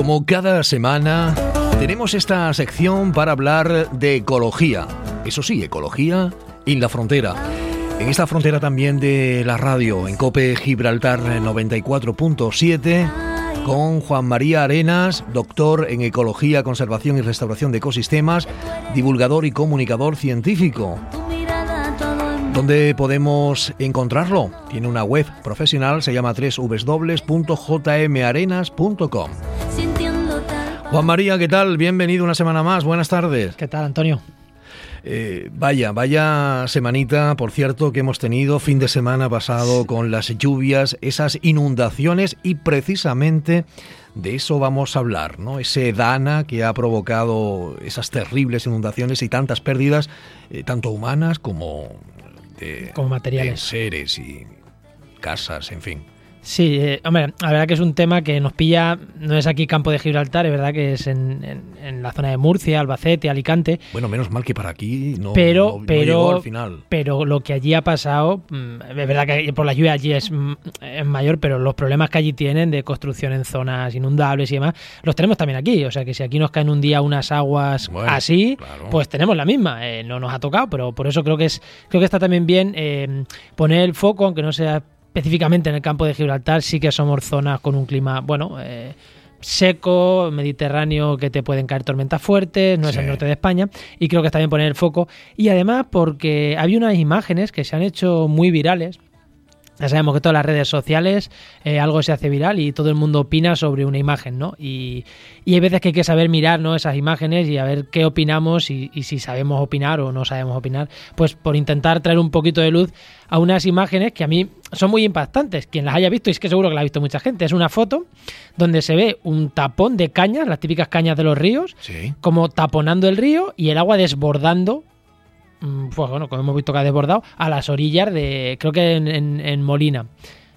Como cada semana, tenemos esta sección para hablar de ecología. Eso sí, ecología en la frontera. En esta frontera también de la radio, en Cope Gibraltar 94.7, con Juan María Arenas, doctor en Ecología, Conservación y Restauración de Ecosistemas, divulgador y comunicador científico. ¿Dónde podemos encontrarlo? Tiene una web profesional, se llama www.jmarenas.com. Juan María, ¿qué tal? Bienvenido una semana más. Buenas tardes. ¿Qué tal, Antonio? Eh, vaya, vaya semanita, por cierto, que hemos tenido fin de semana pasado con las lluvias, esas inundaciones y precisamente de eso vamos a hablar, ¿no? Ese Dana que ha provocado esas terribles inundaciones y tantas pérdidas, eh, tanto humanas como de, como materiales. seres y casas, en fin. Sí, eh, hombre, la verdad que es un tema que nos pilla, no es aquí campo de Gibraltar, es verdad que es en, la zona de Murcia, Albacete, Alicante. Bueno, menos mal que para aquí no, pero, pero, al final. Pero lo que allí ha pasado, mm, es verdad que por la lluvia allí es, mm, es, mayor, pero los problemas que allí tienen de construcción en zonas inundables y demás, los tenemos también aquí. O sea que si aquí nos caen un día unas aguas así, pues tenemos la misma. Eh, no nos ha tocado, pero por eso creo que es creo que está también bien eh, poner el foco, aunque no sea específicamente en el campo de Gibraltar sí que somos zonas con un clima, bueno, eh, seco, mediterráneo, que te pueden caer tormentas fuertes, no es el norte de España, y creo que está bien poner el foco. Y además porque había unas imágenes que se han hecho muy virales, ya sabemos que todas las redes sociales eh, algo se hace viral y todo el mundo opina sobre una imagen, ¿no? Y, y, hay veces que hay que saber mirar ¿no? esas imágenes y a ver qué opinamos y, y, si sabemos opinar o no sabemos opinar, pues por intentar traer un poquito de luz a unas imágenes que a mí son muy impactantes. Quien las haya visto, y es que seguro que la ha visto mucha gente, es una foto donde se ve un tapón de cañas, las típicas cañas de los ríos, sí. como taponando el río y el agua desbordando pues bueno, como hemos visto que ha desbordado, a las orillas de, creo que en, en, en Molina.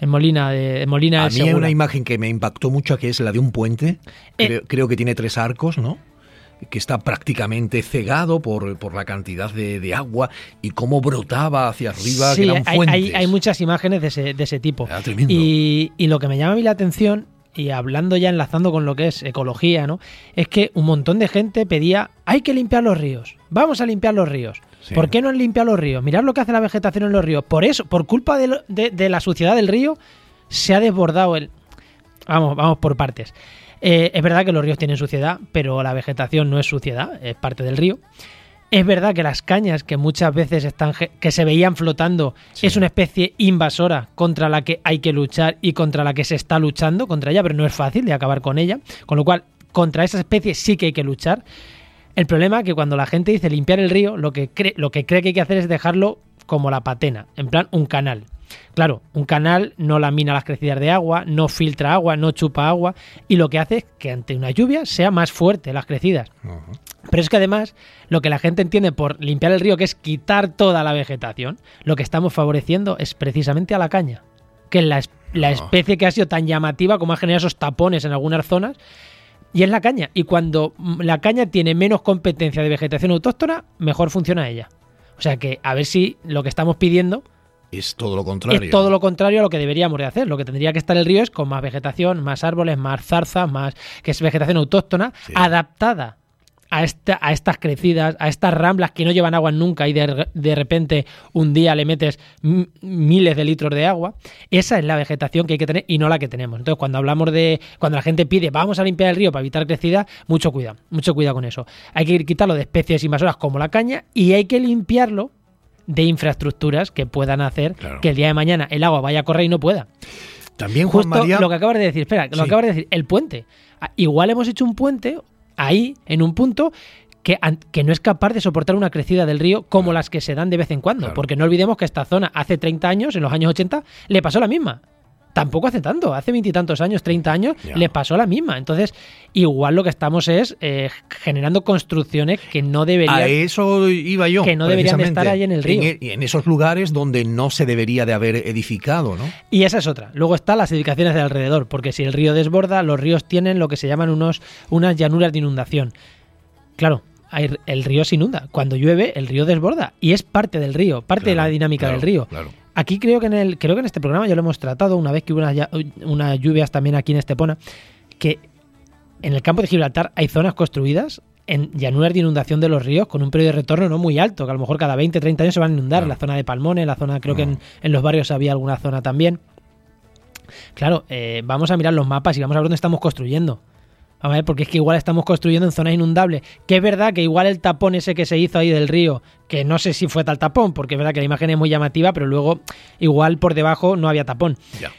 En Molina, de, de Molina A mí hay una imagen que me impactó mucho, que es la de un puente. Eh, creo, creo, que tiene tres arcos, ¿no? Que está prácticamente cegado por, por la cantidad de, de, agua y cómo brotaba hacia arriba, sí, que eran hay, hay, hay, muchas imágenes de ese, de ese tipo. Tremendo. Y, y lo que me llama a mí la atención y hablando ya enlazando con lo que es ecología, ¿no? Es que un montón de gente pedía, hay que limpiar los ríos, vamos a limpiar los ríos. Sí. ¿Por qué no han limpiado los ríos? Mirad lo que hace la vegetación en los ríos. Por eso, por culpa de, de, de la suciedad del río, se ha desbordado el... Vamos, vamos por partes. Eh, es verdad que los ríos tienen suciedad, pero la vegetación no es suciedad, es parte del río. Es verdad que las cañas que muchas veces están que se veían flotando sí. es una especie invasora contra la que hay que luchar y contra la que se está luchando contra ella, pero no es fácil de acabar con ella, con lo cual contra esa especie sí que hay que luchar. El problema es que cuando la gente dice limpiar el río, lo que cree, lo que cree que hay que hacer es dejarlo como la patena, en plan un canal. Claro, un canal no lamina las crecidas de agua, no filtra agua, no chupa agua y lo que hace es que ante una lluvia sea más fuerte las crecidas. Uh -huh. Pero es que además lo que la gente entiende por limpiar el río, que es quitar toda la vegetación, lo que estamos favoreciendo es precisamente a la caña, que es la, la especie que ha sido tan llamativa como ha generado esos tapones en algunas zonas, y es la caña. Y cuando la caña tiene menos competencia de vegetación autóctona, mejor funciona ella. O sea que a ver si lo que estamos pidiendo es todo lo contrario. Es todo lo contrario a lo que deberíamos de hacer. Lo que tendría que estar el río es con más vegetación, más árboles, más zarzas, más que es vegetación autóctona, sí. adaptada a, esta, a estas crecidas, a estas ramblas que no llevan agua nunca y de, de repente un día le metes miles de litros de agua. Esa es la vegetación que hay que tener y no la que tenemos. Entonces, cuando hablamos de. Cuando la gente pide vamos a limpiar el río para evitar crecida, mucho cuidado, mucho cuidado con eso. Hay que quitarlo de especies invasoras como la caña y hay que limpiarlo de infraestructuras que puedan hacer claro. que el día de mañana el agua vaya a correr y no pueda. También, Juan Justo María... lo que acabas de decir, espera, lo sí. acabas de decir, el puente. Igual hemos hecho un puente ahí, en un punto que, que, no es capaz de soportar una crecida del río como claro. las que se dan de vez en cuando. Claro. Porque no olvidemos que esta zona hace 30 años, en los años 80, le pasó la misma. Tampoco hace tanto, hace veintitantos años, 30 años, yeah. le pasó la misma. Entonces, igual lo que estamos es eh, generando construcciones que no deberían. A eso iba yo. Que no deberían de estar ahí en el río. En, en, esos lugares donde no se debería de haber edificado, ¿no? Y esa es otra. Luego están las edificaciones de alrededor, porque si el río desborda, los ríos tienen lo que se llaman unos, unas llanuras de inundación. Claro, el río se inunda. Cuando llueve, el río desborda. Y es parte del río, parte claro, de la dinámica claro, del río. Claro. Aquí creo que en el, creo que en este programa ya lo hemos tratado una vez que hubo unas, unas lluvias también aquí en Estepona, que en el campo de Gibraltar hay zonas construidas en llanuras de inundación de los ríos con un periodo de retorno no muy alto, que a lo mejor cada 20, 30 años se van a inundar. La zona de Palmones, la zona, creo que en, en, los barrios había alguna zona también. Claro, eh, vamos a mirar los mapas y vamos a ver dónde estamos construyendo. Vamos a ver, porque es que igual estamos construyendo en zonas inundables. Que es verdad que igual el tapón ese que se hizo ahí del río, que no sé si fue tal tapón, porque es verdad que la imagen es muy llamativa, pero luego igual por debajo no había tapón. Ya.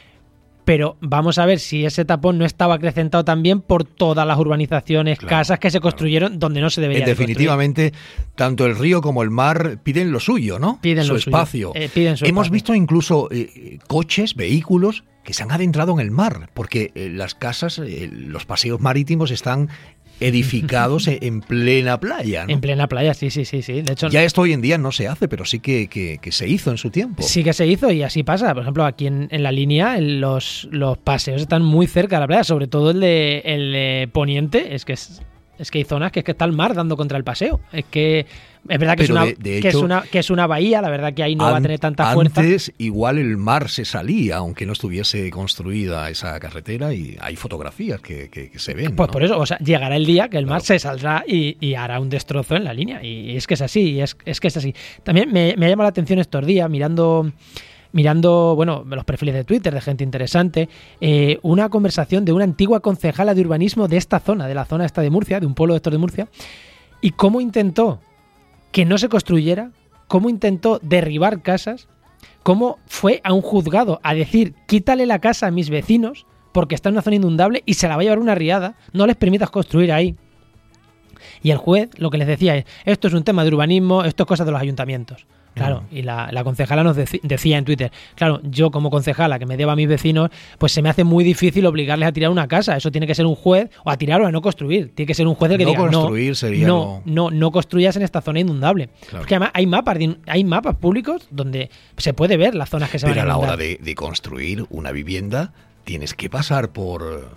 Pero vamos a ver si ese tapón no estaba acrecentado también por todas las urbanizaciones, Claro, casas que se construyeron donde no se debería de. Definitivamente, tanto el río como el mar piden lo suyo, ¿no? Piden su lo suyo. espacio. Eh, piden su Hemos espacio. visto incluso eh, coches, vehículos que se han adentrado en el mar, porque eh, las casas, eh, los paseos marítimos están edificados en, en plena playa. ¿no? En plena playa, sí, sí, sí, sí. De hecho, Ya esto hoy en día no se hace, pero sí que, que- que se hizo en su tiempo. Sí que se hizo y así pasa. Por ejemplo, aquí en, en la línea los, los paseos están muy cerca de la playa, sobre todo el de, el de Poniente. Es que es, es que hay zonas que es que está el mar dando contra el paseo. Es que es verdad que, es una, de- de que, es una, que es una bahía, la verdad que ahí no va a tener tanta fuerza. Antes igual el mar se salía, aunque no estuviese construida esa carretera y hay fotografías que, se ven. Pues ¿no? por eso, o sea, llegará el día que el mar Claro. se saldrá y, y hará un destrozo en la línea. Y es que es así, y es, es que es así. También me, me ha llamado la atención estos días, mirando, mirando, bueno, los perfiles de Twitter de gente interesante, eh, una conversación de una antigua concejala de urbanismo de esta zona, de la zona esta de Murcia, de un pueblo de estos de Murcia, y cómo intentó que no se construyera, cómo intentó derribar casas, cómo fue a un juzgado a decir quítale la casa a mis vecinos porque está en una zona inundable y se la va a llevar una riada, no les permitas construir ahí. Y el juez lo que les decía es, esto es un tema de urbanismo, esto es cosa de los ayuntamientos. Claro, y la, la concejala nos deci- decía en Twitter, claro, yo como concejala que me deba a mis vecinos, pues se me hace muy difícil obligarles a tirar una casa. Eso tiene que ser un juez, o a tirar o a no construir. Tiene que ser un juez el que No diga, construir sería no, no, no construyas en esta zona inundable. Claro. Porque además hay mapas, hay mapas públicos donde se puede ver las zonas que se Pero a van a la inundar. hora de, de construir una vivienda tienes que pasar por,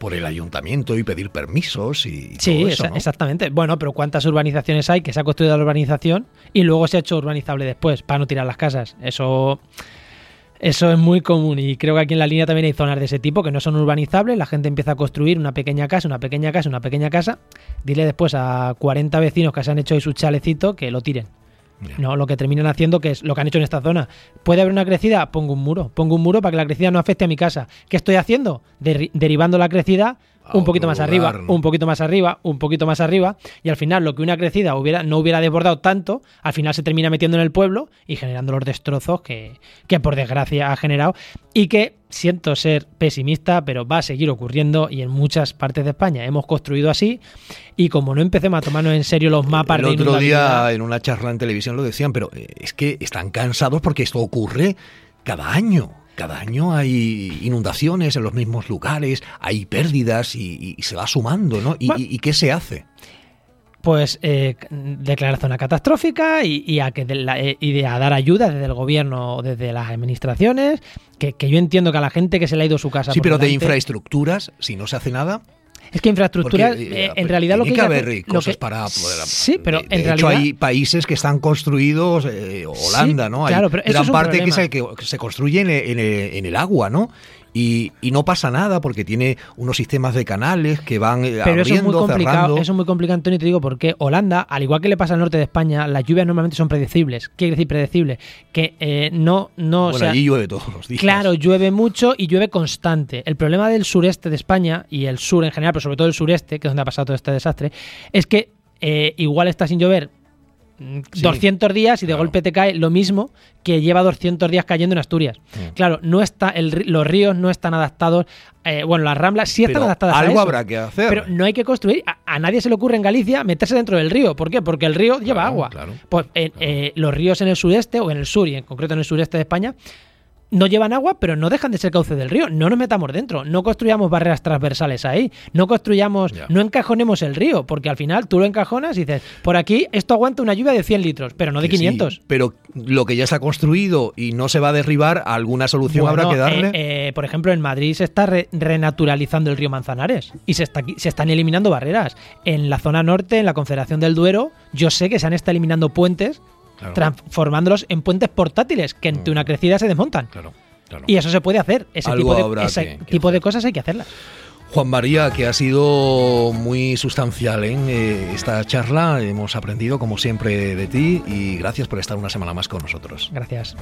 por el ayuntamiento y pedir permisos y Sí, todo eso, esa- ¿no? exactamente. Bueno, pero ¿cuántas urbanizaciones hay que se ha construido la urbanización y luego se ha hecho urbanizable después para no tirar las casas? Eso, eso es muy común y creo que aquí en la línea también hay zonas de ese tipo que no son urbanizables. La gente empieza a construir una pequeña casa, una pequeña casa, una pequeña casa. Dile después a 40 vecinos que se han hecho ahí su chalecito que lo tiren. No, lo que terminan haciendo, que es lo que han hecho en esta zona. ¿Puede haber una crecida? Pongo un muro. Pongo un muro para que la crecida no afecte a mi casa. ¿Qué estoy haciendo? Derivando la crecida un poquito más lugar, arriba, ¿no? un poquito más arriba, un poquito más arriba. Y al final, lo que una crecida hubiera, no hubiera desbordado tanto, al final se termina metiendo en el pueblo y generando los destrozos que, que por desgracia ha generado. Y que siento ser pesimista, pero va a seguir ocurriendo. Y en muchas partes de España hemos construido así. Y como no empecemos a tomarnos en serio los mapas El de otro día en una charla en televisión lo decían, pero eh, es que están cansados porque esto ocurre cada año. Cada año hay inundaciones en los mismos lugares, hay pérdidas y, y se va sumando, ¿no? ¿Y, Bueno. y- y qué se hace? pues eh, declarar zona catastrófica y, y a que de la- eh, y de a dar ayuda desde el gobierno o desde las administraciones que, que yo entiendo que a la gente que se le ha ido su casa Sí, pero de infraestructuras, si no se hace nada, es que infraestructura porque, eh, eh, en realidad lo que, que haber lo cosas que- para poder... sí pero de, en de realidad hecho hay países que están construidos, eh, Holanda, ¿no? Hay claro, pero eso gran parte que se, que se construye en en en el agua, ¿no? Y, y no pasa nada porque tiene unos sistemas de canales que van eh, pero eso es muy abriendo, complicado cerrando. eso es muy complicado Antonio te digo porque Holanda al igual que le pasa al norte de España las lluvias normalmente son predecibles ¿qué quiere decir predecibles? que eh, no no o bueno, sea, allí llueve todos los días. Claro, llueve mucho y llueve constante. El problema del sureste de España y el sur en general, pero sobre todo el sureste, que es donde ha pasado todo este desastre, es que eh, igual está sin llover Sí, 200 días y de claro. golpe te cae lo mismo que lleva 200 días cayendo en Asturias. Mm. Claro, no está el los ríos no están adaptados, eh, bueno, las ramblas sí están Pero adaptadas a algo eso. habrá que hacer. Pero no hay que construir. A, a nadie se le ocurre en Galicia meterse dentro del río. ¿Por qué? Porque el río lleva agua. claro. Pues eh, eh, los ríos en el sureste, o en el sur, y en concreto en el sureste de España, no llevan agua, pero no dejan de ser cauce del río. No nos metamos dentro. No construyamos barreras transversales ahí. No construyamos, Ya. no encajonemos el río, porque al final tú lo encajonas y dices, por aquí esto aguanta una lluvia de 100 litros, pero no de Que sí, 500. pero lo que ya está construido y no se va a derribar, alguna solución habrá que darle. eh, eh, por ejemplo, en Madrid se está re- renaturalizando el río Manzanares y se, está, se están eliminando barreras. En la zona norte, en la Confederación del Duero, yo sé que se han estado eliminando puentes, transformándolos en puentes portátiles que ante una crecida se desmontan. Y eso se puede hacer. Ese tipo, de, cosas hay que hacerlas. Juan María, que ha sido muy sustancial en eh, esta charla. Hemos aprendido, como siempre, de ti y gracias por estar una semana más con nosotros. Gracias.